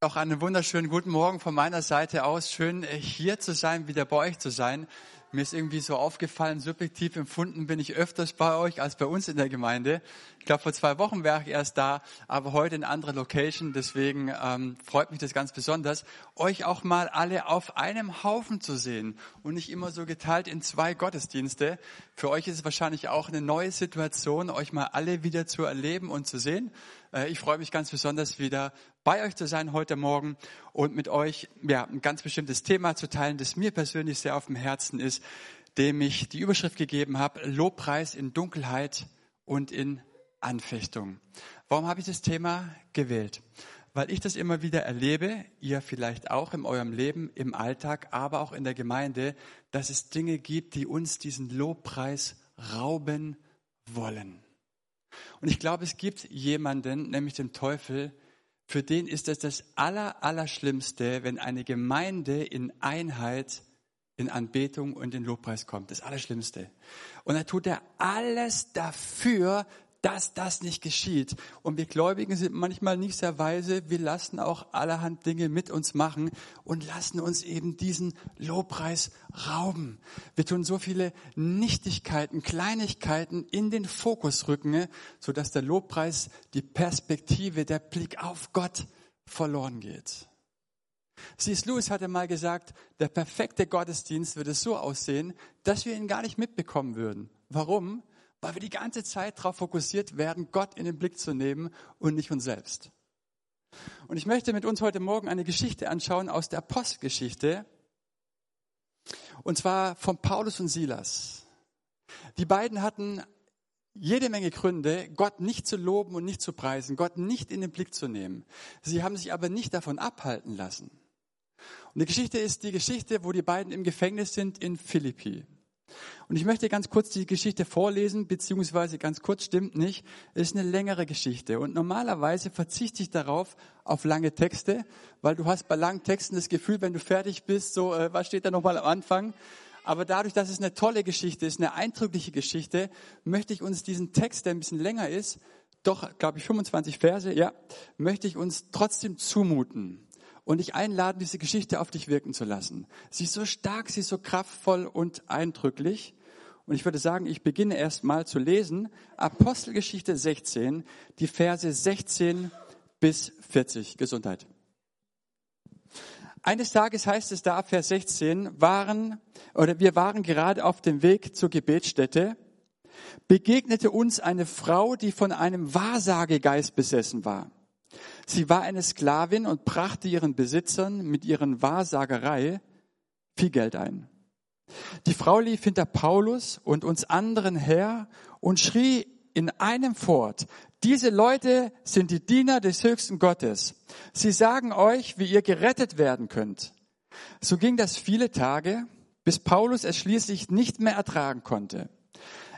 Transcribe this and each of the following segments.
Auch einen wunderschönen guten Morgen von meiner Seite aus. Schön äh, hier zu sein, wieder bei euch zu sein. Mir ist irgendwie so aufgefallen, subjektiv empfunden bin ich öfters bei euch als bei uns in der Gemeinde. Ich glaube, vor zwei Wochen wäre ich erst da, aber heute in anderer Location. Deswegen ähm, freut mich das ganz besonders, euch auch mal alle auf einem Haufen zu sehen und nicht immer so geteilt in zwei Gottesdienste. Für euch ist es wahrscheinlich auch eine neue Situation, euch mal alle wieder zu erleben und zu sehen. Äh, ich freue mich ganz besonders wieder bei euch zu sein heute Morgen und mit euch ja, ein ganz bestimmtes Thema zu teilen, das mir persönlich sehr auf dem Herzen ist, dem ich die Überschrift gegeben habe, Lobpreis in Dunkelheit und in Anfechtung. Warum habe ich das Thema gewählt? Weil ich das immer wieder erlebe, ihr vielleicht auch in eurem Leben, im Alltag, aber auch in der Gemeinde, dass es Dinge gibt, die uns diesen Lobpreis rauben wollen. Und ich glaube, es gibt jemanden, nämlich den Teufel, für den ist es das Aller, wenn eine Gemeinde in Einheit, in Anbetung und in Lobpreis kommt. Das Allerschlimmste. Und da tut er alles dafür, dass das nicht geschieht. Und wir Gläubigen sind manchmal nicht sehr weise. Wir lassen auch allerhand Dinge mit uns machen und lassen uns eben diesen Lobpreis rauben. Wir tun so viele Nichtigkeiten, Kleinigkeiten in den Fokus rücken, sodass der Lobpreis, die Perspektive, der Blick auf Gott verloren geht. C.S. Lewis hatte mal gesagt, der perfekte Gottesdienst würde so aussehen, dass wir ihn gar nicht mitbekommen würden. Warum? weil wir die ganze Zeit darauf fokussiert werden, Gott in den Blick zu nehmen und nicht uns selbst. Und ich möchte mit uns heute Morgen eine Geschichte anschauen aus der Postgeschichte, und zwar von Paulus und Silas. Die beiden hatten jede Menge Gründe, Gott nicht zu loben und nicht zu preisen, Gott nicht in den Blick zu nehmen. Sie haben sich aber nicht davon abhalten lassen. Und die Geschichte ist die Geschichte, wo die beiden im Gefängnis sind in Philippi. Und ich möchte ganz kurz die Geschichte vorlesen, beziehungsweise ganz kurz stimmt nicht. Ist eine längere Geschichte. Und normalerweise verzichte ich darauf auf lange Texte, weil du hast bei langen Texten das Gefühl, wenn du fertig bist, so, äh, was steht da nochmal am Anfang? Aber dadurch, dass es eine tolle Geschichte ist, eine eindrückliche Geschichte, möchte ich uns diesen Text, der ein bisschen länger ist, doch, glaube ich, 25 Verse, ja, möchte ich uns trotzdem zumuten und dich einladen, diese Geschichte auf dich wirken zu lassen. Sie ist so stark, sie ist so kraftvoll und eindrücklich. Und ich würde sagen, ich beginne erst mal zu lesen. Apostelgeschichte 16, die Verse 16 bis 40. Gesundheit. Eines Tages heißt es da, Vers 16, waren, oder wir waren gerade auf dem Weg zur Gebetsstätte, begegnete uns eine Frau, die von einem Wahrsagegeist besessen war. Sie war eine Sklavin und brachte ihren Besitzern mit ihren Wahrsagerei viel Geld ein. Die Frau lief hinter Paulus und uns anderen her und schrie in einem fort, diese Leute sind die Diener des höchsten Gottes. Sie sagen euch, wie ihr gerettet werden könnt. So ging das viele Tage, bis Paulus es schließlich nicht mehr ertragen konnte.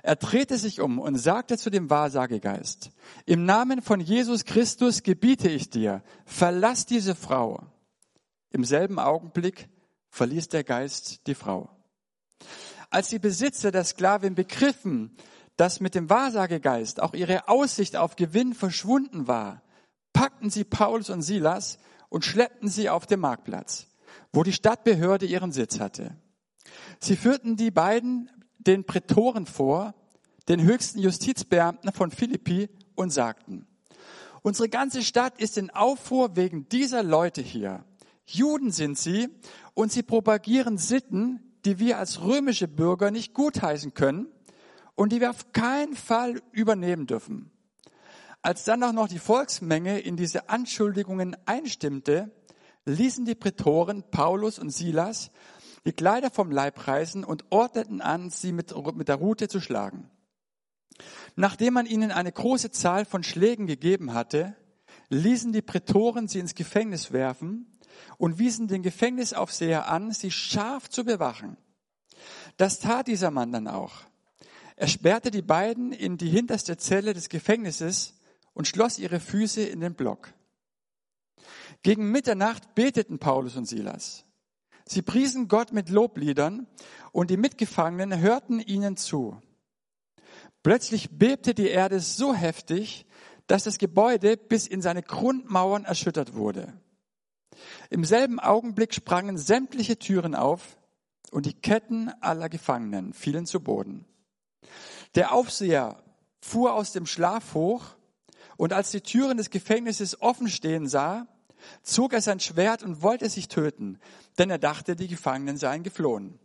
Er drehte sich um und sagte zu dem Wahrsagegeist, im Namen von Jesus Christus gebiete ich dir, verlass diese Frau. Im selben Augenblick verließ der Geist die Frau. Als die Besitzer der Sklavin begriffen, dass mit dem Wahrsagegeist auch ihre Aussicht auf Gewinn verschwunden war, packten sie Paulus und Silas und schleppten sie auf den Marktplatz, wo die Stadtbehörde ihren Sitz hatte. Sie führten die beiden den Prätoren vor, den höchsten Justizbeamten von Philippi und sagten, unsere ganze Stadt ist in Aufruhr wegen dieser Leute hier. Juden sind sie und sie propagieren Sitten, die wir als römische Bürger nicht gutheißen können und die wir auf keinen Fall übernehmen dürfen. Als dann auch noch die Volksmenge in diese Anschuldigungen einstimmte, ließen die Prätoren Paulus und Silas die Kleider vom Leib reißen und ordneten an, sie mit, mit der Rute zu schlagen. Nachdem man ihnen eine große Zahl von Schlägen gegeben hatte, ließen die Prätoren sie ins Gefängnis werfen und wiesen den Gefängnisaufseher an, sie scharf zu bewachen. Das tat dieser Mann dann auch. Er sperrte die beiden in die hinterste Zelle des Gefängnisses und schloss ihre Füße in den Block. Gegen Mitternacht beteten Paulus und Silas. Sie priesen Gott mit Lobliedern und die Mitgefangenen hörten ihnen zu. Plötzlich bebte die Erde so heftig, dass das Gebäude bis in seine Grundmauern erschüttert wurde. Im selben Augenblick sprangen sämtliche Türen auf und die Ketten aller Gefangenen fielen zu Boden. Der Aufseher fuhr aus dem Schlaf hoch und als die Türen des Gefängnisses offen stehen sah, zog er sein Schwert und wollte sich töten, denn er dachte, die Gefangenen seien geflohen.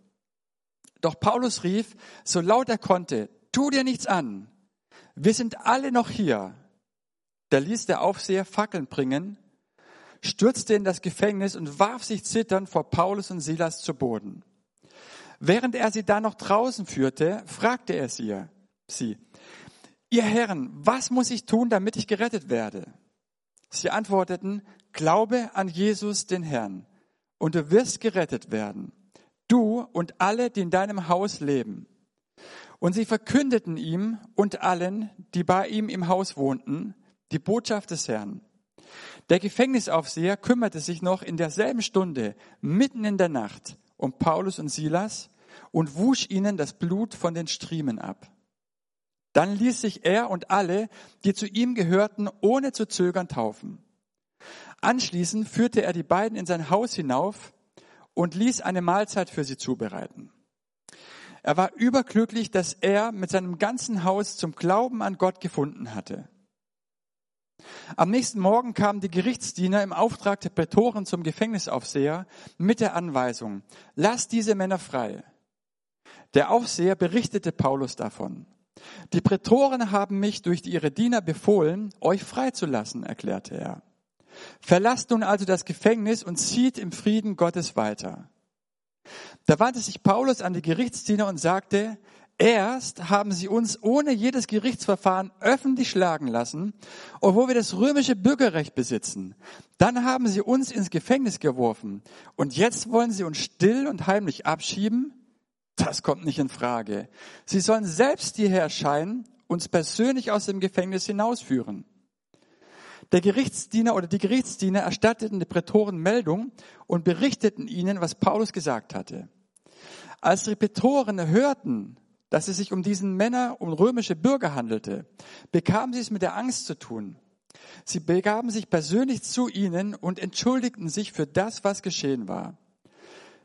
Doch Paulus rief, so laut er konnte, tu dir nichts an. Wir sind alle noch hier. Da ließ der Aufseher Fackeln bringen, stürzte in das Gefängnis und warf sich zitternd vor Paulus und Silas zu Boden. Während er sie da noch draußen führte, fragte er sie, sie, ihr Herren, was muss ich tun, damit ich gerettet werde? Sie antworteten, glaube an Jesus, den Herrn, und du wirst gerettet werden, du und alle, die in deinem Haus leben. Und sie verkündeten ihm und allen, die bei ihm im Haus wohnten, die Botschaft des Herrn. Der Gefängnisaufseher kümmerte sich noch in derselben Stunde, mitten in der Nacht, um Paulus und Silas und wusch ihnen das Blut von den Striemen ab. Dann ließ sich er und alle, die zu ihm gehörten, ohne zu zögern taufen. Anschließend führte er die beiden in sein Haus hinauf und ließ eine Mahlzeit für sie zubereiten. Er war überglücklich, dass er mit seinem ganzen Haus zum Glauben an Gott gefunden hatte. Am nächsten Morgen kamen die Gerichtsdiener im Auftrag der Prätoren zum Gefängnisaufseher mit der Anweisung, lass diese Männer frei. Der Aufseher berichtete Paulus davon. Die Prätoren haben mich durch ihre Diener befohlen, euch freizulassen, erklärte er. Verlasst nun also das Gefängnis und zieht im Frieden Gottes weiter. Da wandte sich Paulus an die Gerichtsdiener und sagte, erst haben sie uns ohne jedes Gerichtsverfahren öffentlich schlagen lassen, obwohl wir das römische Bürgerrecht besitzen. Dann haben sie uns ins Gefängnis geworfen und jetzt wollen sie uns still und heimlich abschieben? Das kommt nicht in Frage. Sie sollen selbst hierher erscheinen, uns persönlich aus dem Gefängnis hinausführen. Der Gerichtsdiener oder die Gerichtsdiener erstatteten die Prätoren Meldung und berichteten ihnen, was Paulus gesagt hatte. Als die Prätoren hörten, dass es sich um diesen Männer, um römische Bürger handelte, bekamen sie es mit der Angst zu tun. Sie begaben sich persönlich zu ihnen und entschuldigten sich für das, was geschehen war.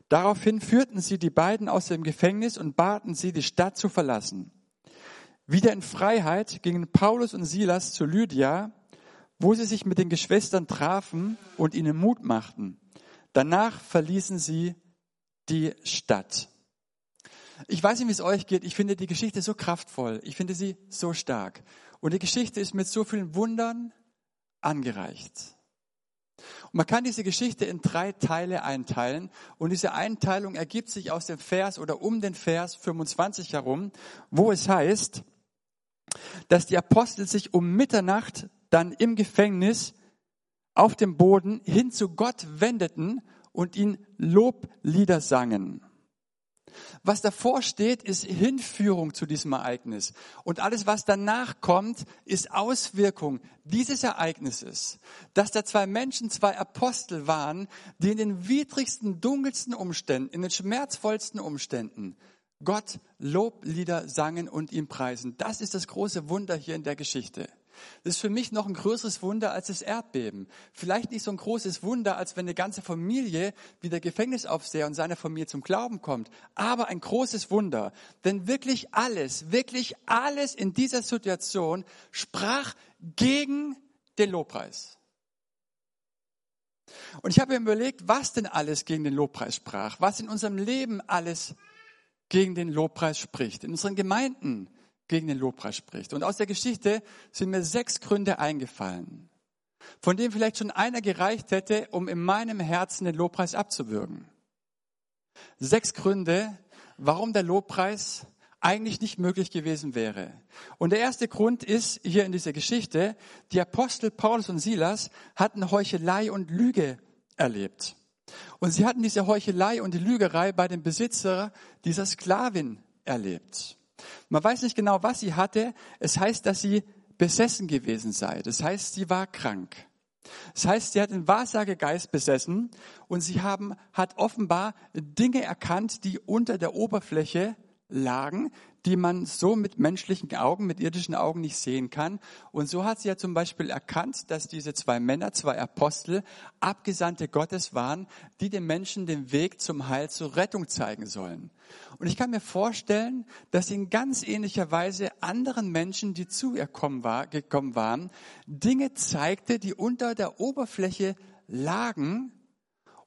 Daraufhin führten sie die beiden aus dem Gefängnis und baten sie, die Stadt zu verlassen. Wieder in Freiheit gingen Paulus und Silas zu Lydia, wo sie sich mit den Geschwistern trafen und ihnen Mut machten. Danach verließen sie die Stadt. Ich weiß nicht, wie es euch geht. Ich finde die Geschichte so kraftvoll. Ich finde sie so stark. Und die Geschichte ist mit so vielen Wundern angereicht. Und man kann diese Geschichte in drei Teile einteilen und diese Einteilung ergibt sich aus dem Vers oder um den Vers 25 herum, wo es heißt, dass die Apostel sich um Mitternacht dann im Gefängnis auf dem Boden hin zu Gott wendeten und ihn Loblieder sangen. Was davor steht, ist Hinführung zu diesem Ereignis. Und alles, was danach kommt, ist Auswirkung dieses Ereignisses. Dass da zwei Menschen, zwei Apostel waren, die in den widrigsten, dunkelsten Umständen, in den schmerzvollsten Umständen Gott Loblieder sangen und ihm preisen. Das ist das große Wunder hier in der Geschichte. Das ist für mich noch ein größeres Wunder als das Erdbeben. Vielleicht nicht so ein großes Wunder, als wenn eine ganze Familie wie der Gefängnisaufseher und seine Familie zum Glauben kommt. Aber ein großes Wunder. Denn wirklich alles, wirklich alles in dieser Situation sprach gegen den Lobpreis. Und ich habe mir überlegt, was denn alles gegen den Lobpreis sprach, was in unserem Leben alles gegen den Lobpreis spricht, in unseren Gemeinden, gegen den Lobpreis spricht. Und aus der Geschichte sind mir sechs Gründe eingefallen, von denen vielleicht schon einer gereicht hätte, um in meinem Herzen den Lobpreis abzuwürgen. Sechs Gründe, warum der Lobpreis eigentlich nicht möglich gewesen wäre. Und der erste Grund ist hier in dieser Geschichte, die Apostel Paulus und Silas hatten Heuchelei und Lüge erlebt. Und sie hatten diese Heuchelei und die Lügerei bei dem Besitzer dieser Sklavin erlebt. Man weiß nicht genau, was sie hatte. Es heißt, dass sie besessen gewesen sei. Das heißt, sie war krank. Das heißt, sie hat den Wahrsagegeist besessen und sie haben, hat offenbar Dinge erkannt, die unter der Oberfläche Lagen, die man so mit menschlichen Augen, mit irdischen Augen nicht sehen kann. Und so hat sie ja zum Beispiel erkannt, dass diese zwei Männer, zwei Apostel, Abgesandte Gottes waren, die den Menschen den Weg zum Heil, zur Rettung zeigen sollen. Und ich kann mir vorstellen, dass in ganz ähnlicher Weise anderen Menschen, die zu ihr gekommen waren, Dinge zeigte, die unter der Oberfläche lagen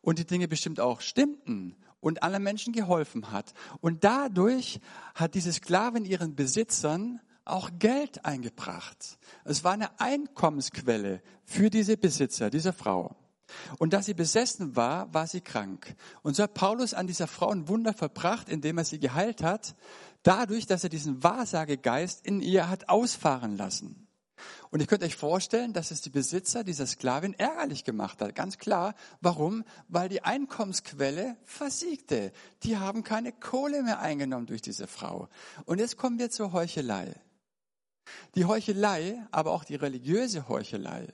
und die Dinge bestimmt auch stimmten und anderen Menschen geholfen hat. Und dadurch hat diese Sklavin ihren Besitzern auch Geld eingebracht. Es war eine Einkommensquelle für diese Besitzer, diese Frau. Und da sie besessen war, war sie krank. Und so hat Paulus an dieser Frau ein Wunder verbracht, indem er sie geheilt hat, dadurch, dass er diesen Wahrsagegeist in ihr hat ausfahren lassen. Und ich könnte euch vorstellen, dass es die Besitzer dieser Sklavin ärgerlich gemacht hat. Ganz klar. Warum? Weil die Einkommensquelle versiegte. Die haben keine Kohle mehr eingenommen durch diese Frau. Und jetzt kommen wir zur Heuchelei. Die Heuchelei, aber auch die religiöse Heuchelei,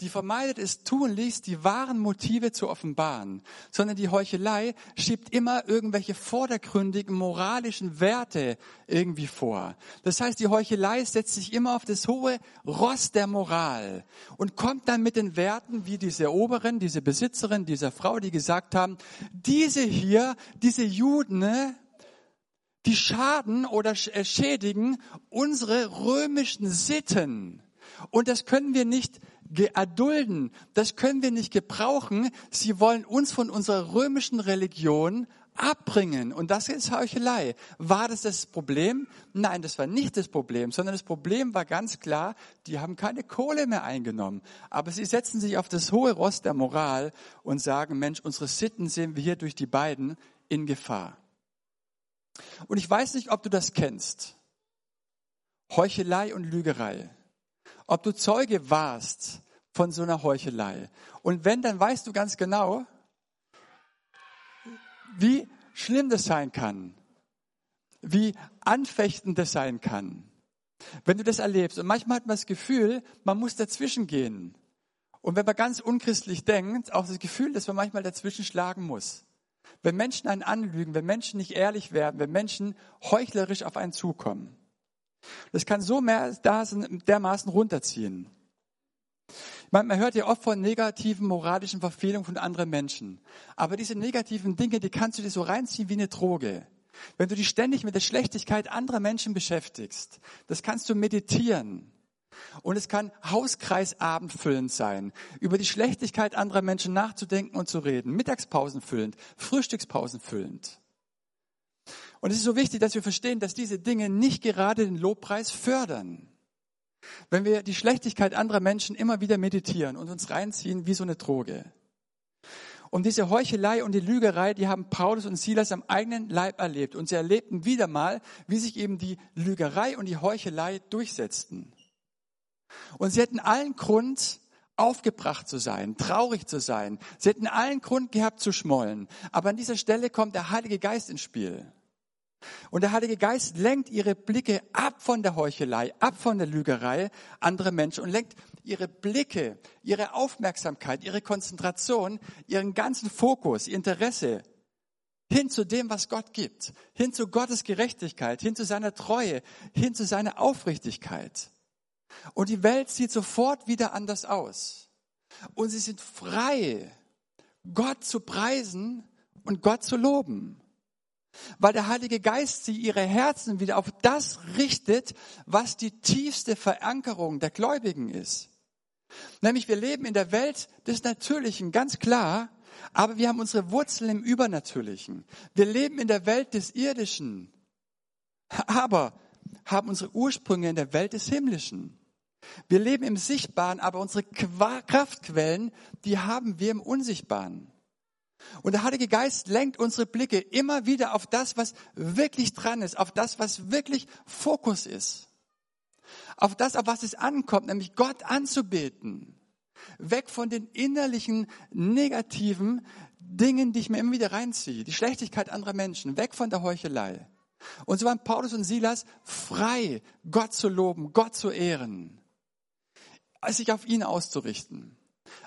die vermeidet es tunlichst, die wahren Motive zu offenbaren, sondern die Heuchelei schiebt immer irgendwelche vordergründigen moralischen Werte irgendwie vor. Das heißt, die Heuchelei setzt sich immer auf das hohe Ross der Moral und kommt dann mit den Werten wie diese Oberin, diese Besitzerin, dieser Frau, die gesagt haben, diese hier, diese Juden, ne, die schaden oder äh, schädigen unsere römischen Sitten. Und das können wir nicht erdulden. Das können wir nicht gebrauchen. Sie wollen uns von unserer römischen Religion abbringen. Und das ist Heuchelei. War das das Problem? Nein, das war nicht das Problem, sondern das Problem war ganz klar, die haben keine Kohle mehr eingenommen. Aber sie setzen sich auf das hohe Ross der Moral und sagen, Mensch, unsere Sitten sehen wir hier durch die beiden in Gefahr. Und ich weiß nicht, ob du das kennst. Heuchelei und Lügerei ob du Zeuge warst von so einer Heuchelei. Und wenn, dann weißt du ganz genau, wie schlimm das sein kann, wie anfechtend das sein kann, wenn du das erlebst. Und manchmal hat man das Gefühl, man muss dazwischen gehen. Und wenn man ganz unchristlich denkt, auch das Gefühl, dass man manchmal dazwischen schlagen muss. Wenn Menschen einen anlügen, wenn Menschen nicht ehrlich werden, wenn Menschen heuchlerisch auf einen zukommen. Das kann so mehr dermaßen runterziehen. Man, hört ja oft von negativen moralischen Verfehlungen von anderen Menschen. Aber diese negativen Dinge, die kannst du dir so reinziehen wie eine Droge. Wenn du dich ständig mit der Schlechtigkeit anderer Menschen beschäftigst, das kannst du meditieren. Und es kann Hauskreisabendfüllend sein, über die Schlechtigkeit anderer Menschen nachzudenken und zu reden, Mittagspausen füllend, Frühstückspausen füllend. Und es ist so wichtig, dass wir verstehen, dass diese Dinge nicht gerade den Lobpreis fördern. Wenn wir die Schlechtigkeit anderer Menschen immer wieder meditieren und uns reinziehen wie so eine Droge. Und diese Heuchelei und die Lügerei, die haben Paulus und Silas am eigenen Leib erlebt. Und sie erlebten wieder mal, wie sich eben die Lügerei und die Heuchelei durchsetzten. Und sie hätten allen Grund, aufgebracht zu sein, traurig zu sein. Sie hätten allen Grund gehabt zu schmollen. Aber an dieser Stelle kommt der Heilige Geist ins Spiel. Und der Heilige Geist lenkt ihre Blicke ab von der Heuchelei, ab von der Lügerei anderer Menschen und lenkt ihre Blicke, ihre Aufmerksamkeit, ihre Konzentration, ihren ganzen Fokus, ihr Interesse hin zu dem, was Gott gibt, hin zu Gottes Gerechtigkeit, hin zu seiner Treue, hin zu seiner Aufrichtigkeit. Und die Welt sieht sofort wieder anders aus. Und sie sind frei, Gott zu preisen und Gott zu loben weil der Heilige Geist sie ihre Herzen wieder auf das richtet, was die tiefste Verankerung der Gläubigen ist. Nämlich wir leben in der Welt des Natürlichen, ganz klar, aber wir haben unsere Wurzeln im Übernatürlichen. Wir leben in der Welt des Irdischen, aber haben unsere Ursprünge in der Welt des Himmlischen. Wir leben im Sichtbaren, aber unsere Kraftquellen, die haben wir im Unsichtbaren. Und der Heilige Geist lenkt unsere Blicke immer wieder auf das, was wirklich dran ist, auf das, was wirklich Fokus ist. Auf das, auf was es ankommt, nämlich Gott anzubeten. Weg von den innerlichen, negativen Dingen, die ich mir immer wieder reinziehe. Die Schlechtigkeit anderer Menschen. Weg von der Heuchelei. Und so waren Paulus und Silas frei, Gott zu loben, Gott zu ehren. Sich auf ihn auszurichten.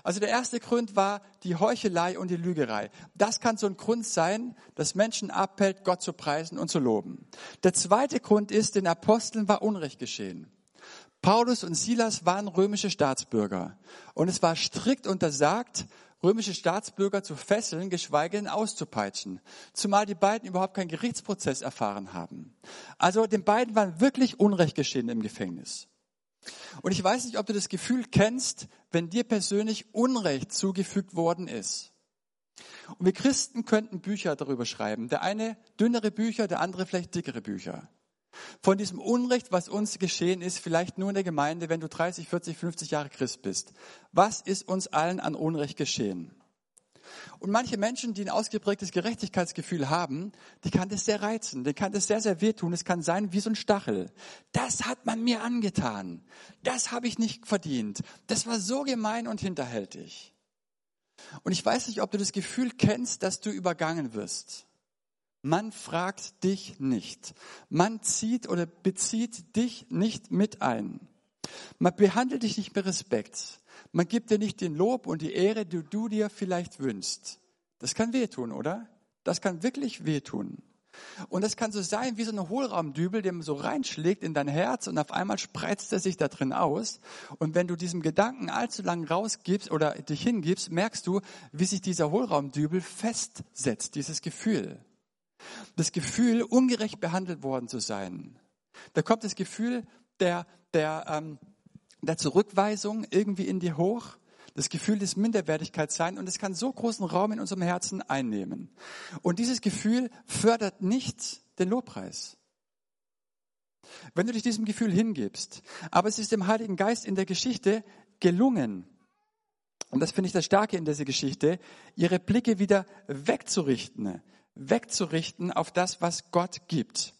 Also der erste Grund war die Heuchelei und die Lügerei. Das kann so ein Grund sein, dass Menschen abhält, Gott zu preisen und zu loben. Der zweite Grund ist, den Aposteln war Unrecht geschehen. Paulus und Silas waren römische Staatsbürger und es war strikt untersagt, römische Staatsbürger zu fesseln, geschweige denn auszupeitschen. Zumal die beiden überhaupt keinen Gerichtsprozess erfahren haben. Also den beiden war wirklich Unrecht geschehen im Gefängnis. Und ich weiß nicht, ob du das Gefühl kennst, wenn dir persönlich Unrecht zugefügt worden ist. Und wir Christen könnten Bücher darüber schreiben. Der eine dünnere Bücher, der andere vielleicht dickere Bücher. Von diesem Unrecht, was uns geschehen ist, vielleicht nur in der Gemeinde, wenn du 30, 40, 50 Jahre Christ bist. Was ist uns allen an Unrecht geschehen? Und manche Menschen, die ein ausgeprägtes Gerechtigkeitsgefühl haben, die kann das sehr reizen, die kann das sehr, sehr wehtun. Es kann sein wie so ein Stachel. Das hat man mir angetan. Das habe ich nicht verdient. Das war so gemein und hinterhältig. Und ich weiß nicht, ob du das Gefühl kennst, dass du übergangen wirst. Man fragt dich nicht. Man zieht oder bezieht dich nicht mit ein. Man behandelt dich nicht mit Respekt. Man gibt dir nicht den Lob und die Ehre, die du dir vielleicht wünschst. Das kann wehtun, oder? Das kann wirklich wehtun. Und das kann so sein wie so eine Hohlraumdübel, der so reinschlägt in dein Herz und auf einmal spreizt er sich da drin aus. Und wenn du diesem Gedanken allzu lang rausgibst oder dich hingibst, merkst du, wie sich dieser Hohlraumdübel festsetzt, dieses Gefühl. Das Gefühl, ungerecht behandelt worden zu sein. Da kommt das Gefühl der, der, ähm, der Zurückweisung irgendwie in dir hoch, das Gefühl des Minderwertigkeitsseins und es kann so großen Raum in unserem Herzen einnehmen. Und dieses Gefühl fördert nicht den Lobpreis. Wenn du dich diesem Gefühl hingibst, aber es ist dem Heiligen Geist in der Geschichte gelungen, und das finde ich das Starke in dieser Geschichte, ihre Blicke wieder wegzurichten, wegzurichten auf das, was Gott gibt.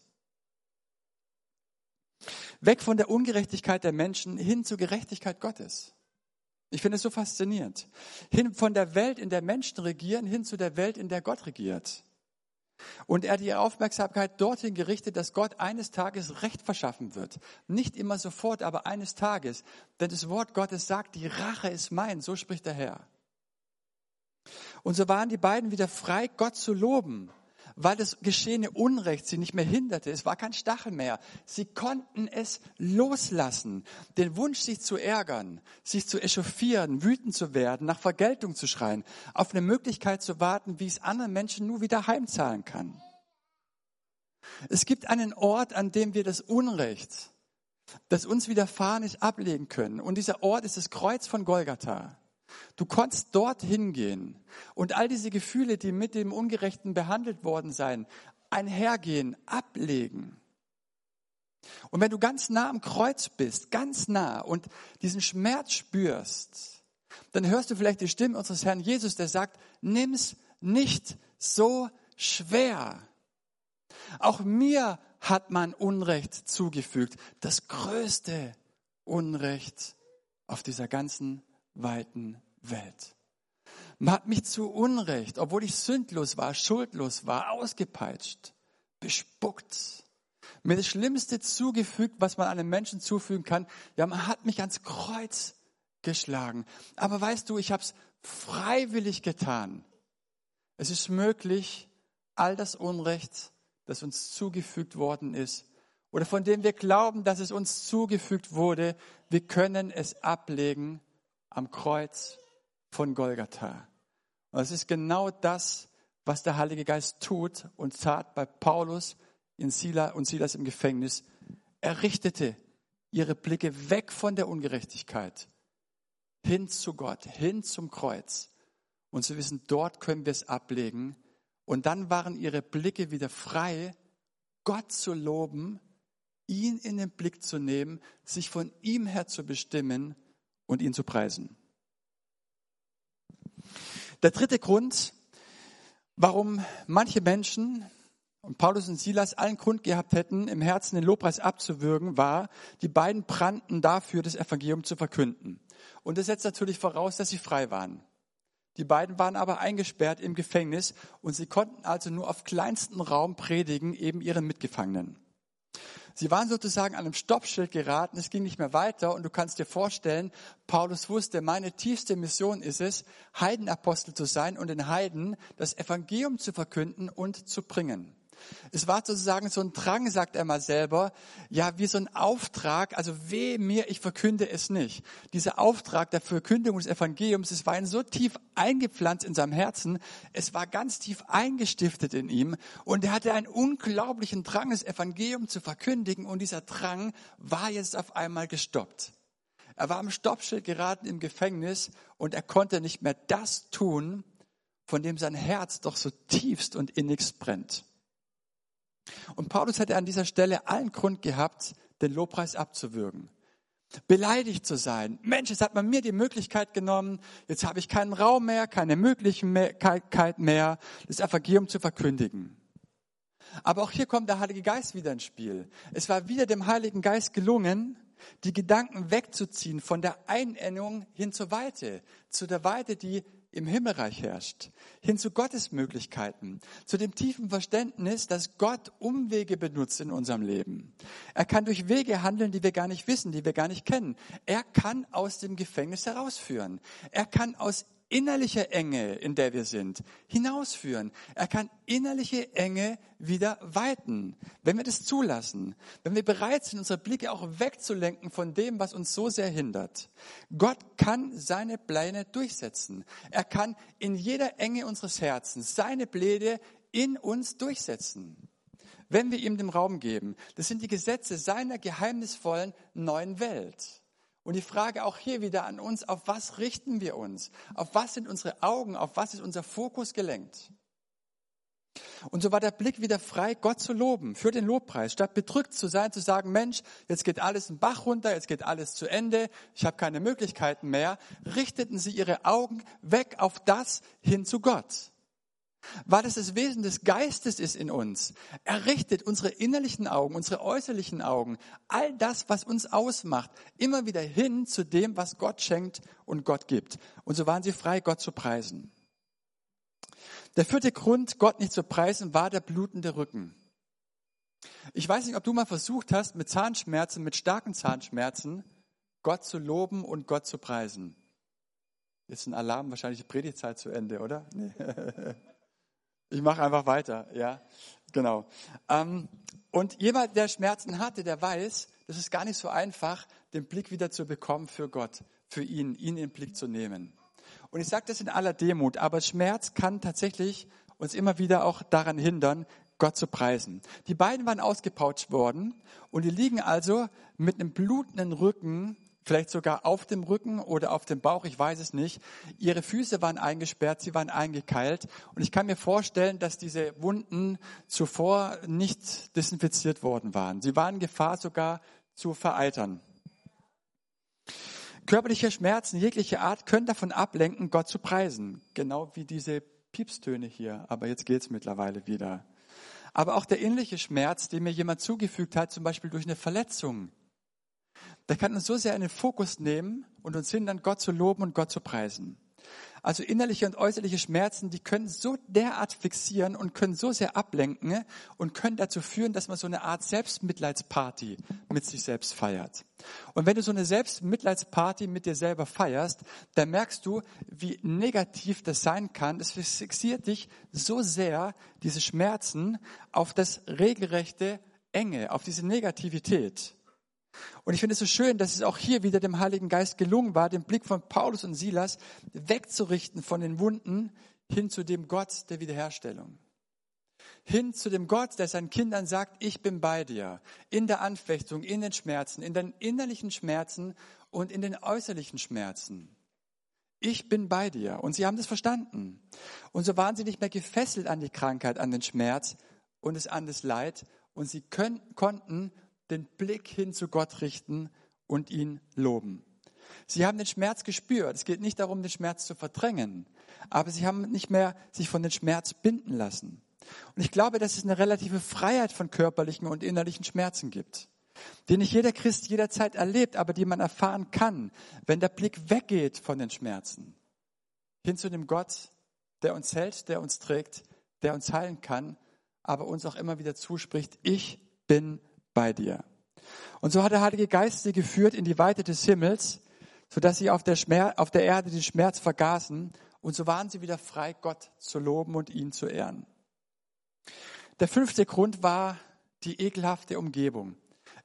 Weg von der Ungerechtigkeit der Menschen hin zur Gerechtigkeit Gottes. Ich finde es so faszinierend. Hin von der Welt, in der Menschen regieren, hin zu der Welt, in der Gott regiert. Und er hat die Aufmerksamkeit dorthin gerichtet, dass Gott eines Tages Recht verschaffen wird. Nicht immer sofort, aber eines Tages. Denn das Wort Gottes sagt, die Rache ist mein, so spricht der Herr. Und so waren die beiden wieder frei, Gott zu loben weil das geschehene Unrecht sie nicht mehr hinderte. Es war kein Stachel mehr. Sie konnten es loslassen. Den Wunsch, sich zu ärgern, sich zu echauffieren, wütend zu werden, nach Vergeltung zu schreien, auf eine Möglichkeit zu warten, wie es anderen Menschen nur wieder heimzahlen kann. Es gibt einen Ort, an dem wir das Unrecht, das uns widerfahren ist, ablegen können. Und dieser Ort ist das Kreuz von Golgatha. Du konntest dort hingehen und all diese Gefühle, die mit dem Ungerechten behandelt worden seien, einhergehen, ablegen. Und wenn du ganz nah am Kreuz bist, ganz nah und diesen Schmerz spürst, dann hörst du vielleicht die Stimme unseres Herrn Jesus, der sagt, nimm's nicht so schwer. Auch mir hat man Unrecht zugefügt, das größte Unrecht auf dieser ganzen weiten Welt. Man hat mich zu Unrecht, obwohl ich sündlos war, schuldlos war, ausgepeitscht, bespuckt, mir das Schlimmste zugefügt, was man einem Menschen zufügen kann. Ja, man hat mich ans Kreuz geschlagen. Aber weißt du, ich habe es freiwillig getan. Es ist möglich, all das Unrecht, das uns zugefügt worden ist, oder von dem wir glauben, dass es uns zugefügt wurde, wir können es ablegen am Kreuz von Golgatha. Und es ist genau das, was der Heilige Geist tut und tat bei Paulus in Sila und Silas im Gefängnis. Er richtete ihre Blicke weg von der Ungerechtigkeit hin zu Gott, hin zum Kreuz. Und sie wissen, dort können wir es ablegen. Und dann waren ihre Blicke wieder frei, Gott zu loben, ihn in den Blick zu nehmen, sich von ihm her zu bestimmen und ihn zu preisen. Der dritte Grund, warum manche Menschen und Paulus und Silas allen Grund gehabt hätten, im Herzen den Lobpreis abzuwürgen, war, die beiden brannten dafür, das Evangelium zu verkünden. Und das setzt natürlich voraus, dass sie frei waren. Die beiden waren aber eingesperrt im Gefängnis und sie konnten also nur auf kleinsten Raum predigen, eben ihren Mitgefangenen. Sie waren sozusagen an einem Stoppschild geraten, es ging nicht mehr weiter und du kannst dir vorstellen, Paulus wusste, meine tiefste Mission ist es, Heidenapostel zu sein und den Heiden das Evangelium zu verkünden und zu bringen. Es war sozusagen so ein Drang, sagt er mal selber, ja, wie so ein Auftrag, also weh mir, ich verkünde es nicht. Dieser Auftrag der Verkündigung des Evangeliums, es war ihn so tief eingepflanzt in seinem Herzen, es war ganz tief eingestiftet in ihm und er hatte einen unglaublichen Drang, das Evangelium zu verkündigen und dieser Drang war jetzt auf einmal gestoppt. Er war am Stoppschild geraten im Gefängnis und er konnte nicht mehr das tun, von dem sein Herz doch so tiefst und innigst brennt. Und Paulus hätte an dieser Stelle allen Grund gehabt, den Lobpreis abzuwürgen. Beleidigt zu sein. Mensch, jetzt hat man mir die Möglichkeit genommen, jetzt habe ich keinen Raum mehr, keine Möglichkeit mehr, das Evangelium zu verkündigen. Aber auch hier kommt der Heilige Geist wieder ins Spiel. Es war wieder dem Heiligen Geist gelungen, die Gedanken wegzuziehen von der Einennung hin zur Weite, zu der Weite, die im Himmelreich herrscht, hin zu Gottes Möglichkeiten, zu dem tiefen Verständnis, dass Gott Umwege benutzt in unserem Leben. Er kann durch Wege handeln, die wir gar nicht wissen, die wir gar nicht kennen. Er kann aus dem Gefängnis herausführen. Er kann aus innerliche Enge, in der wir sind, hinausführen. Er kann innerliche Enge wieder weiten, wenn wir das zulassen, wenn wir bereit sind, unsere Blicke auch wegzulenken von dem, was uns so sehr hindert. Gott kann seine Pläne durchsetzen. Er kann in jeder Enge unseres Herzens seine Pläne in uns durchsetzen. Wenn wir ihm den Raum geben, das sind die Gesetze seiner geheimnisvollen neuen Welt. Und die Frage auch hier wieder an uns, auf was richten wir uns? Auf was sind unsere Augen? Auf was ist unser Fokus gelenkt? Und so war der Blick wieder frei, Gott zu loben, für den Lobpreis. Statt bedrückt zu sein, zu sagen, Mensch, jetzt geht alles einen Bach runter, jetzt geht alles zu Ende, ich habe keine Möglichkeiten mehr, richteten sie ihre Augen weg auf das hin zu Gott weil es das Wesen des Geistes ist in uns. Er richtet unsere innerlichen Augen, unsere äußerlichen Augen, all das, was uns ausmacht, immer wieder hin zu dem, was Gott schenkt und Gott gibt. Und so waren sie frei, Gott zu preisen. Der vierte Grund, Gott nicht zu preisen, war der blutende Rücken. Ich weiß nicht, ob du mal versucht hast, mit Zahnschmerzen, mit starken Zahnschmerzen, Gott zu loben und Gott zu preisen. Jetzt ein Alarm, wahrscheinlich die Predigtzeit zu Ende, oder? Nee. Ich mache einfach weiter, ja, genau. Ähm, und jemand, der Schmerzen hatte, der weiß, das ist gar nicht so einfach, den Blick wieder zu bekommen für Gott, für ihn, ihn in den Blick zu nehmen. Und ich sage das in aller Demut, aber Schmerz kann tatsächlich uns immer wieder auch daran hindern, Gott zu preisen. Die beiden waren ausgepautscht worden und die liegen also mit einem blutenden Rücken vielleicht sogar auf dem Rücken oder auf dem Bauch, ich weiß es nicht. Ihre Füße waren eingesperrt, sie waren eingekeilt und ich kann mir vorstellen, dass diese Wunden zuvor nicht desinfiziert worden waren. Sie waren in Gefahr sogar zu vereitern. Körperliche Schmerzen jeglicher Art können davon ablenken, Gott zu preisen. Genau wie diese Piepstöne hier. Aber jetzt geht's mittlerweile wieder. Aber auch der innerliche Schmerz, den mir jemand zugefügt hat, zum Beispiel durch eine Verletzung, der kann uns so sehr in den Fokus nehmen und uns hindern, Gott zu loben und Gott zu preisen. Also innerliche und äußerliche Schmerzen, die können so derart fixieren und können so sehr ablenken und können dazu führen, dass man so eine Art Selbstmitleidsparty mit sich selbst feiert. Und wenn du so eine Selbstmitleidsparty mit dir selber feierst, dann merkst du, wie negativ das sein kann. Es fixiert dich so sehr, diese Schmerzen, auf das regelrechte Enge, auf diese Negativität. Und ich finde es so schön, dass es auch hier wieder dem Heiligen Geist gelungen war, den Blick von Paulus und Silas wegzurichten von den Wunden hin zu dem Gott der Wiederherstellung. Hin zu dem Gott, der seinen Kindern sagt, ich bin bei dir. In der Anfechtung, in den Schmerzen, in den innerlichen Schmerzen und in den äußerlichen Schmerzen. Ich bin bei dir. Und sie haben das verstanden. Und so waren sie nicht mehr gefesselt an die Krankheit, an den Schmerz und es an das Leid. Und sie können, konnten den Blick hin zu Gott richten und ihn loben. Sie haben den Schmerz gespürt. Es geht nicht darum, den Schmerz zu verdrängen, aber sie haben nicht mehr sich von den Schmerz binden lassen. Und ich glaube, dass es eine relative Freiheit von körperlichen und innerlichen Schmerzen gibt, die nicht jeder Christ jederzeit erlebt, aber die man erfahren kann, wenn der Blick weggeht von den Schmerzen, hin zu dem Gott, der uns hält, der uns trägt, der uns heilen kann, aber uns auch immer wieder zuspricht, ich bin bei dir. Und so hat der Heilige Geist sie geführt in die Weite des Himmels, sodass sie auf der, Schmerz, auf der Erde den Schmerz vergaßen. Und so waren sie wieder frei, Gott zu loben und ihn zu ehren. Der fünfte Grund war die ekelhafte Umgebung.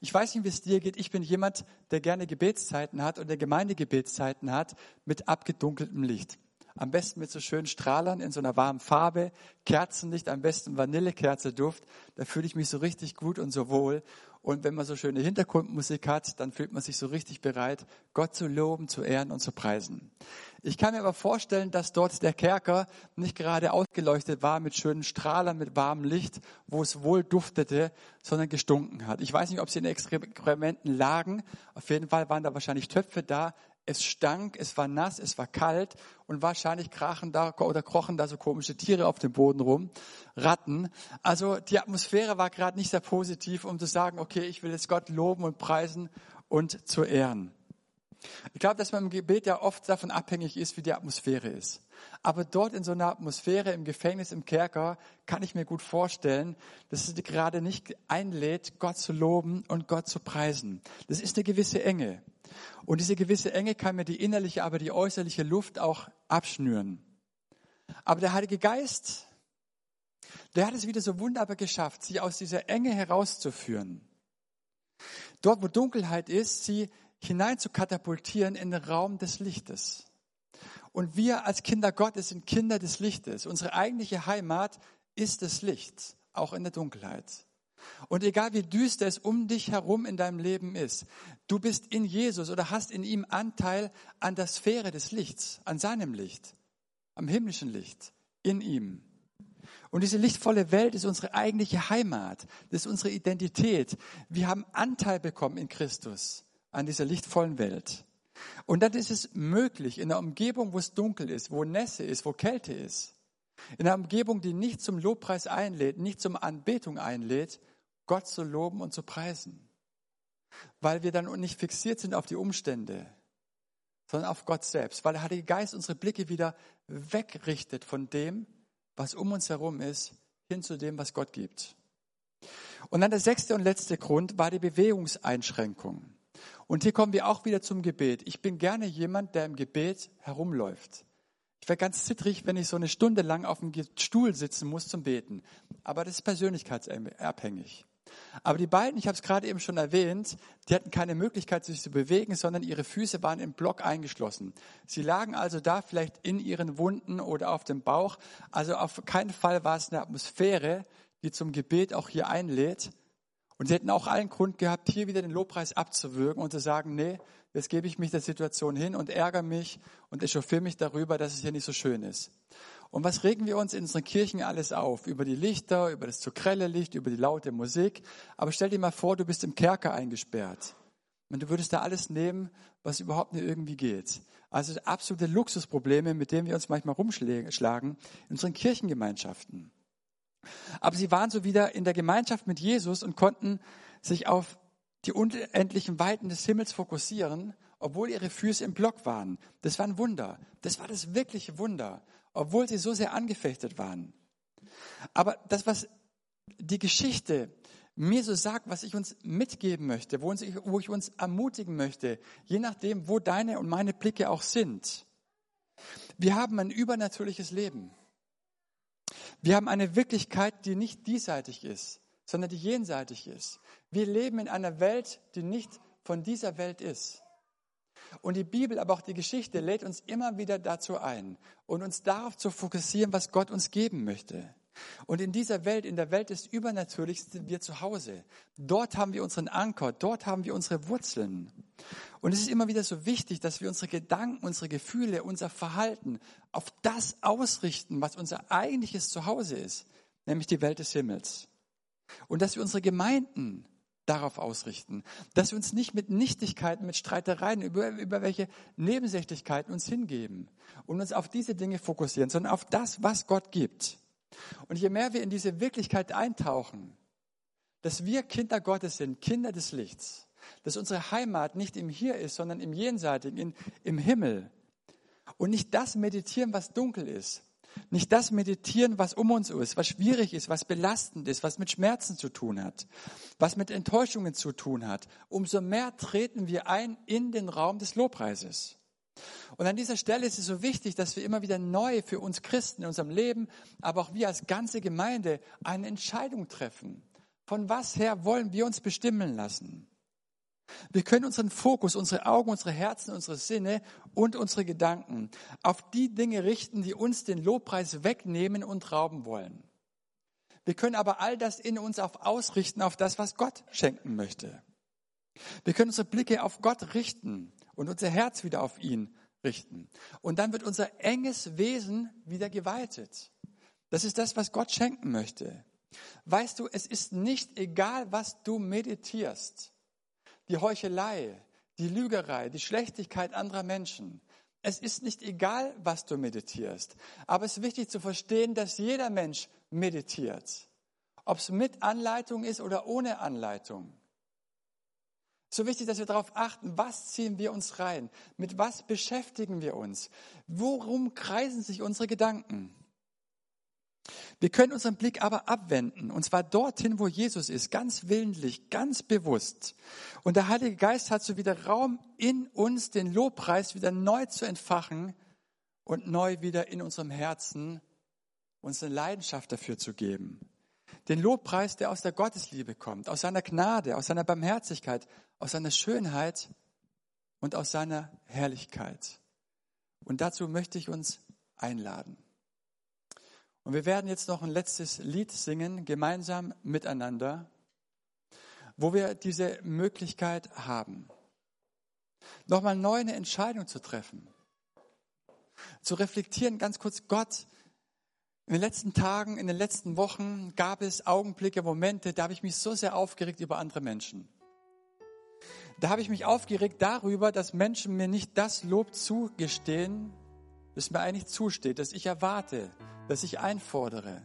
Ich weiß nicht, wie es dir geht. Ich bin jemand, der gerne Gebetszeiten hat und der Gemeindegebetszeiten hat mit abgedunkeltem Licht. Am besten mit so schönen Strahlern in so einer warmen Farbe, Kerzenlicht, am besten Vanillekerzeduft. Da fühle ich mich so richtig gut und so wohl. Und wenn man so schöne Hintergrundmusik hat, dann fühlt man sich so richtig bereit, Gott zu loben, zu ehren und zu preisen. Ich kann mir aber vorstellen, dass dort der Kerker nicht gerade ausgeleuchtet war mit schönen Strahlern, mit warmem Licht, wo es wohl duftete, sondern gestunken hat. Ich weiß nicht, ob sie in Exkrementen lagen. Auf jeden Fall waren da wahrscheinlich Töpfe da, es stank, es war nass, es war kalt und wahrscheinlich krachen da oder krochen da so komische Tiere auf dem Boden rum, Ratten. Also die Atmosphäre war gerade nicht sehr positiv, um zu sagen, okay, ich will jetzt Gott loben und preisen und zu ehren. Ich glaube, dass man im Gebet ja oft davon abhängig ist, wie die Atmosphäre ist. Aber dort in so einer Atmosphäre im Gefängnis, im Kerker, kann ich mir gut vorstellen, dass es gerade nicht einlädt, Gott zu loben und Gott zu preisen. Das ist eine gewisse Enge. Und diese gewisse Enge kann mir die innerliche, aber die äußerliche Luft auch abschnüren. Aber der Heilige Geist, der hat es wieder so wunderbar geschafft, sie aus dieser Enge herauszuführen. Dort, wo Dunkelheit ist, sie hinein zu katapultieren in den Raum des Lichtes. Und wir als Kinder Gottes sind Kinder des Lichtes. Unsere eigentliche Heimat ist das Licht, auch in der Dunkelheit. Und egal wie düster es um dich herum in deinem Leben ist, du bist in Jesus oder hast in ihm Anteil an der Sphäre des Lichts, an seinem Licht, am himmlischen Licht, in ihm. Und diese lichtvolle Welt ist unsere eigentliche Heimat, das ist unsere Identität. Wir haben Anteil bekommen in Christus an dieser lichtvollen Welt. Und dann ist es möglich, in einer Umgebung, wo es dunkel ist, wo Nässe ist, wo Kälte ist, in einer Umgebung, die nicht zum Lobpreis einlädt, nicht zum Anbetung einlädt, Gott zu loben und zu preisen. Weil wir dann nicht fixiert sind auf die Umstände, sondern auf Gott selbst. Weil der Heilige Geist unsere Blicke wieder wegrichtet von dem, was um uns herum ist, hin zu dem, was Gott gibt. Und dann der sechste und letzte Grund war die Bewegungseinschränkung. Und hier kommen wir auch wieder zum Gebet. Ich bin gerne jemand, der im Gebet herumläuft. Ich wäre ganz zittrig, wenn ich so eine Stunde lang auf dem Stuhl sitzen muss zum Beten. Aber das ist persönlichkeitsabhängig. Aber die beiden, ich habe es gerade eben schon erwähnt, die hatten keine Möglichkeit, sich zu bewegen, sondern ihre Füße waren im Block eingeschlossen. Sie lagen also da vielleicht in ihren Wunden oder auf dem Bauch. Also auf keinen Fall war es eine Atmosphäre, die zum Gebet auch hier einlädt. Und sie hätten auch allen Grund gehabt, hier wieder den Lobpreis abzuwürgen und zu sagen, nee, jetzt gebe ich mich der Situation hin und ärgere mich und echauffiere mich darüber, dass es hier nicht so schön ist. Und was regen wir uns in unseren Kirchen alles auf? Über die Lichter, über das zu grelle Licht, über die laute Musik. Aber stell dir mal vor, du bist im Kerker eingesperrt. Und du würdest da alles nehmen, was überhaupt nicht irgendwie geht. Also absolute Luxusprobleme, mit denen wir uns manchmal rumschlagen in unseren Kirchengemeinschaften. Aber sie waren so wieder in der Gemeinschaft mit Jesus und konnten sich auf die unendlichen Weiten des Himmels fokussieren, obwohl ihre Füße im Block waren. Das war ein Wunder. Das war das wirkliche Wunder obwohl sie so sehr angefechtet waren. Aber das, was die Geschichte mir so sagt, was ich uns mitgeben möchte, wo, ich uns ermutigen möchte, je nachdem, wo deine und meine Blicke auch sind. Wir haben ein übernatürliches Leben. Wir haben eine Wirklichkeit, die nicht diesseitig ist, sondern die jenseitig ist. Wir leben in einer Welt, die nicht von dieser Welt ist. Und die Bibel, aber auch die Geschichte lädt uns immer wieder dazu ein und uns darauf zu fokussieren, was Gott uns geben möchte. Und in dieser Welt, in der Welt des Übernatürlichen sind wir zu Hause. Dort haben wir unseren Anker, dort haben wir unsere Wurzeln. Und es ist immer wieder so wichtig, dass wir unsere Gedanken, unsere Gefühle, unser Verhalten auf das ausrichten, was unser eigentliches Zuhause ist, nämlich die Welt des Himmels. Und dass wir unsere Gemeinden darauf ausrichten, dass wir uns nicht mit Nichtigkeiten, mit Streitereien, über, über welche Nebensächlichkeiten uns hingeben und uns auf diese Dinge fokussieren, sondern auf das, was Gott gibt. Und je mehr wir in diese Wirklichkeit eintauchen, dass wir Kinder Gottes sind, Kinder des Lichts, dass unsere Heimat nicht im Hier ist, sondern im Jenseitigen, in, im Himmel und nicht das meditieren, was dunkel ist, Nicht das meditieren, was um uns ist, was schwierig ist, was belastend ist, was mit Schmerzen zu tun hat, was mit Enttäuschungen zu tun hat. Umso mehr treten wir ein in den Raum des Lobpreises. Und an dieser Stelle ist es so wichtig, dass wir immer wieder neu für uns Christen in unserem Leben, aber auch wir als ganze Gemeinde eine Entscheidung treffen. Von was her wollen wir uns bestimmen lassen? Wir können unseren Fokus, unsere Augen, unsere Herzen, unsere Sinne und unsere Gedanken auf die Dinge richten, die uns den Lobpreis wegnehmen und rauben wollen. Wir können aber all das in uns auf ausrichten, auf das, was Gott schenken möchte. Wir können unsere Blicke auf Gott richten und unser Herz wieder auf ihn richten. Und dann wird unser enges Wesen wieder geweitet. Das ist das, was Gott schenken möchte. Weißt du, es ist nicht egal, was du meditierst. Die Heuchelei, die Lügerei, die Schlechtigkeit anderer Menschen. Es ist nicht egal, was du meditierst. Aber es ist wichtig zu verstehen, dass jeder Mensch meditiert. Ob es mit Anleitung ist oder ohne Anleitung. So wichtig, dass wir darauf achten, was ziehen wir uns rein? Mit was beschäftigen wir uns? Worum kreisen sich unsere Gedanken? Wir können unseren Blick aber abwenden, und zwar dorthin, wo Jesus ist, ganz willentlich, ganz bewusst. Und der Heilige Geist hat so wieder Raum in uns, den Lobpreis wieder neu zu entfachen und neu wieder in unserem Herzen uns eine Leidenschaft dafür zu geben. Den Lobpreis, der aus der Gottesliebe kommt, aus seiner Gnade, aus seiner Barmherzigkeit, aus seiner Schönheit und aus seiner Herrlichkeit. Und dazu möchte ich uns einladen. Und wir werden jetzt noch ein letztes Lied singen, gemeinsam miteinander, wo wir diese Möglichkeit haben, nochmal neu eine Entscheidung zu treffen, zu reflektieren, ganz kurz, Gott, in den letzten Tagen, in den letzten Wochen gab es Augenblicke, Momente, da habe ich mich so sehr aufgeregt über andere Menschen. Da habe ich mich aufgeregt darüber, dass Menschen mir nicht das Lob zugestehen, das mir eigentlich zusteht, das ich erwarte, das ich einfordere.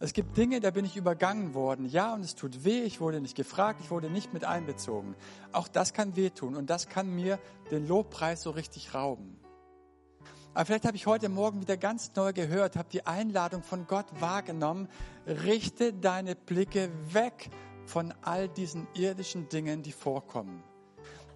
Es gibt Dinge, da bin ich übergangen worden. Ja, und es tut weh. Ich wurde nicht gefragt. Ich wurde nicht mit einbezogen. Auch das kann wehtun und das kann mir den Lobpreis so richtig rauben. Aber vielleicht habe ich heute Morgen wieder ganz neu gehört, habe die Einladung von Gott wahrgenommen. Richte deine Blicke weg von all diesen irdischen Dingen, die vorkommen.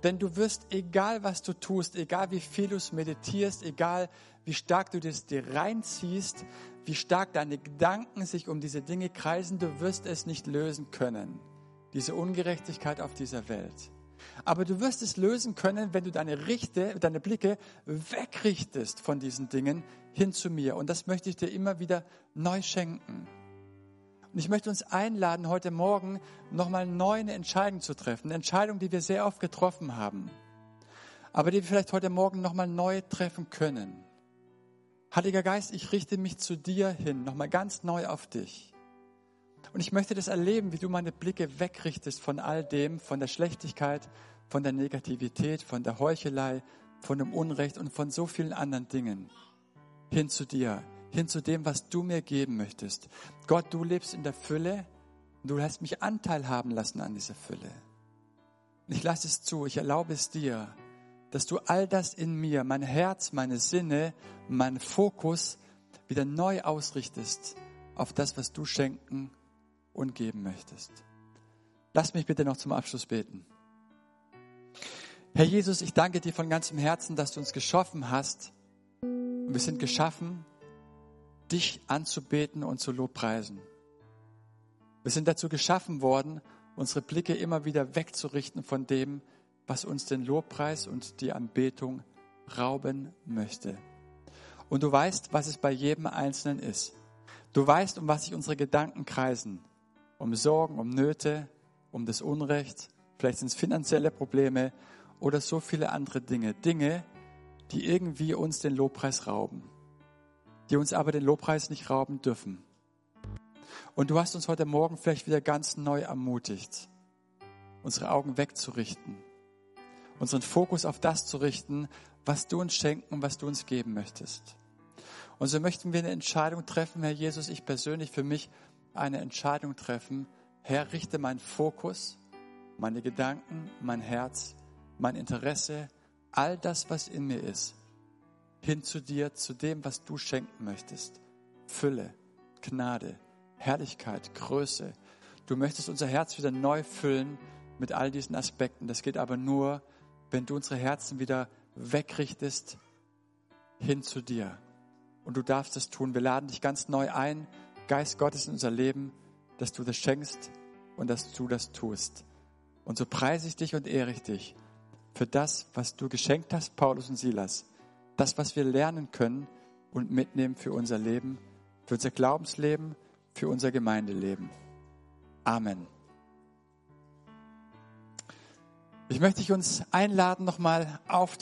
Denn du wirst, egal was du tust, egal wie viel du es meditierst, egal wie stark du das dir reinziehst, wie stark deine Gedanken sich um diese Dinge kreisen, du wirst es nicht lösen können. Diese Ungerechtigkeit auf dieser Welt. Aber du wirst es lösen können, wenn du deine, Richte, deine Blicke wegrichtest von diesen Dingen hin zu mir. Und das möchte ich dir immer wieder neu schenken. Und ich möchte uns einladen, heute Morgen nochmal neu eine Entscheidung zu treffen. Eine Entscheidung, die wir sehr oft getroffen haben. Aber die wir vielleicht heute Morgen nochmal neu treffen können. Heiliger Geist, ich richte mich zu dir hin, nochmal ganz neu auf dich. Und ich möchte das erleben, wie du meine Blicke wegrichtest von all dem, von der Schlechtigkeit, von der Negativität, von der Heuchelei, von dem Unrecht und von so vielen anderen Dingen hin zu dir, hin zu dem, was du mir geben möchtest. Gott, du lebst in der Fülle und du hast mich Anteil haben lassen an dieser Fülle. Ich lasse es zu, ich erlaube es dir, dass du all das in mir, mein Herz, meine Sinne, mein Fokus wieder neu ausrichtest auf das, was du schenken und geben möchtest. Lass mich bitte noch zum Abschluss beten. Herr Jesus, ich danke dir von ganzem Herzen, dass du uns geschaffen hast. Wir sind geschaffen, dich anzubeten und zu lobpreisen. Wir sind dazu geschaffen worden, unsere Blicke immer wieder wegzurichten von dem, was uns den Lobpreis und die Anbetung rauben möchte. Und du weißt, was es bei jedem Einzelnen ist. Du weißt, um was sich unsere Gedanken kreisen. Um Sorgen, um Nöte, um das Unrecht, vielleicht sind es finanzielle Probleme oder so viele andere Dinge. Dinge, die irgendwie uns den Lobpreis rauben die uns aber den Lobpreis nicht rauben dürfen. Und du hast uns heute Morgen vielleicht wieder ganz neu ermutigt, unsere Augen wegzurichten, unseren Fokus auf das zu richten, was du uns schenken, was du uns geben möchtest. Und so möchten wir eine Entscheidung treffen, Herr Jesus, ich persönlich für mich eine Entscheidung treffen. Herr, richte meinen Fokus, meine Gedanken, mein Herz, mein Interesse, all das, was in mir ist, hin zu dir, zu dem, was du schenken möchtest. Fülle, Gnade, Herrlichkeit, Größe. Du möchtest unser Herz wieder neu füllen mit all diesen Aspekten. Das geht aber nur, wenn du unsere Herzen wieder wegrichtest hin zu dir. Und du darfst es tun. Wir laden dich ganz neu ein, Geist Gottes in unser Leben, dass du das schenkst und dass du das tust. Und so preise ich dich und ehre ich dich für das, was du geschenkt hast, Paulus und Silas. Das, was wir lernen können und mitnehmen für unser Leben, für unser Glaubensleben, für unser Gemeindeleben. Amen. Ich möchte dich uns einladen, nochmal aufzunehmen.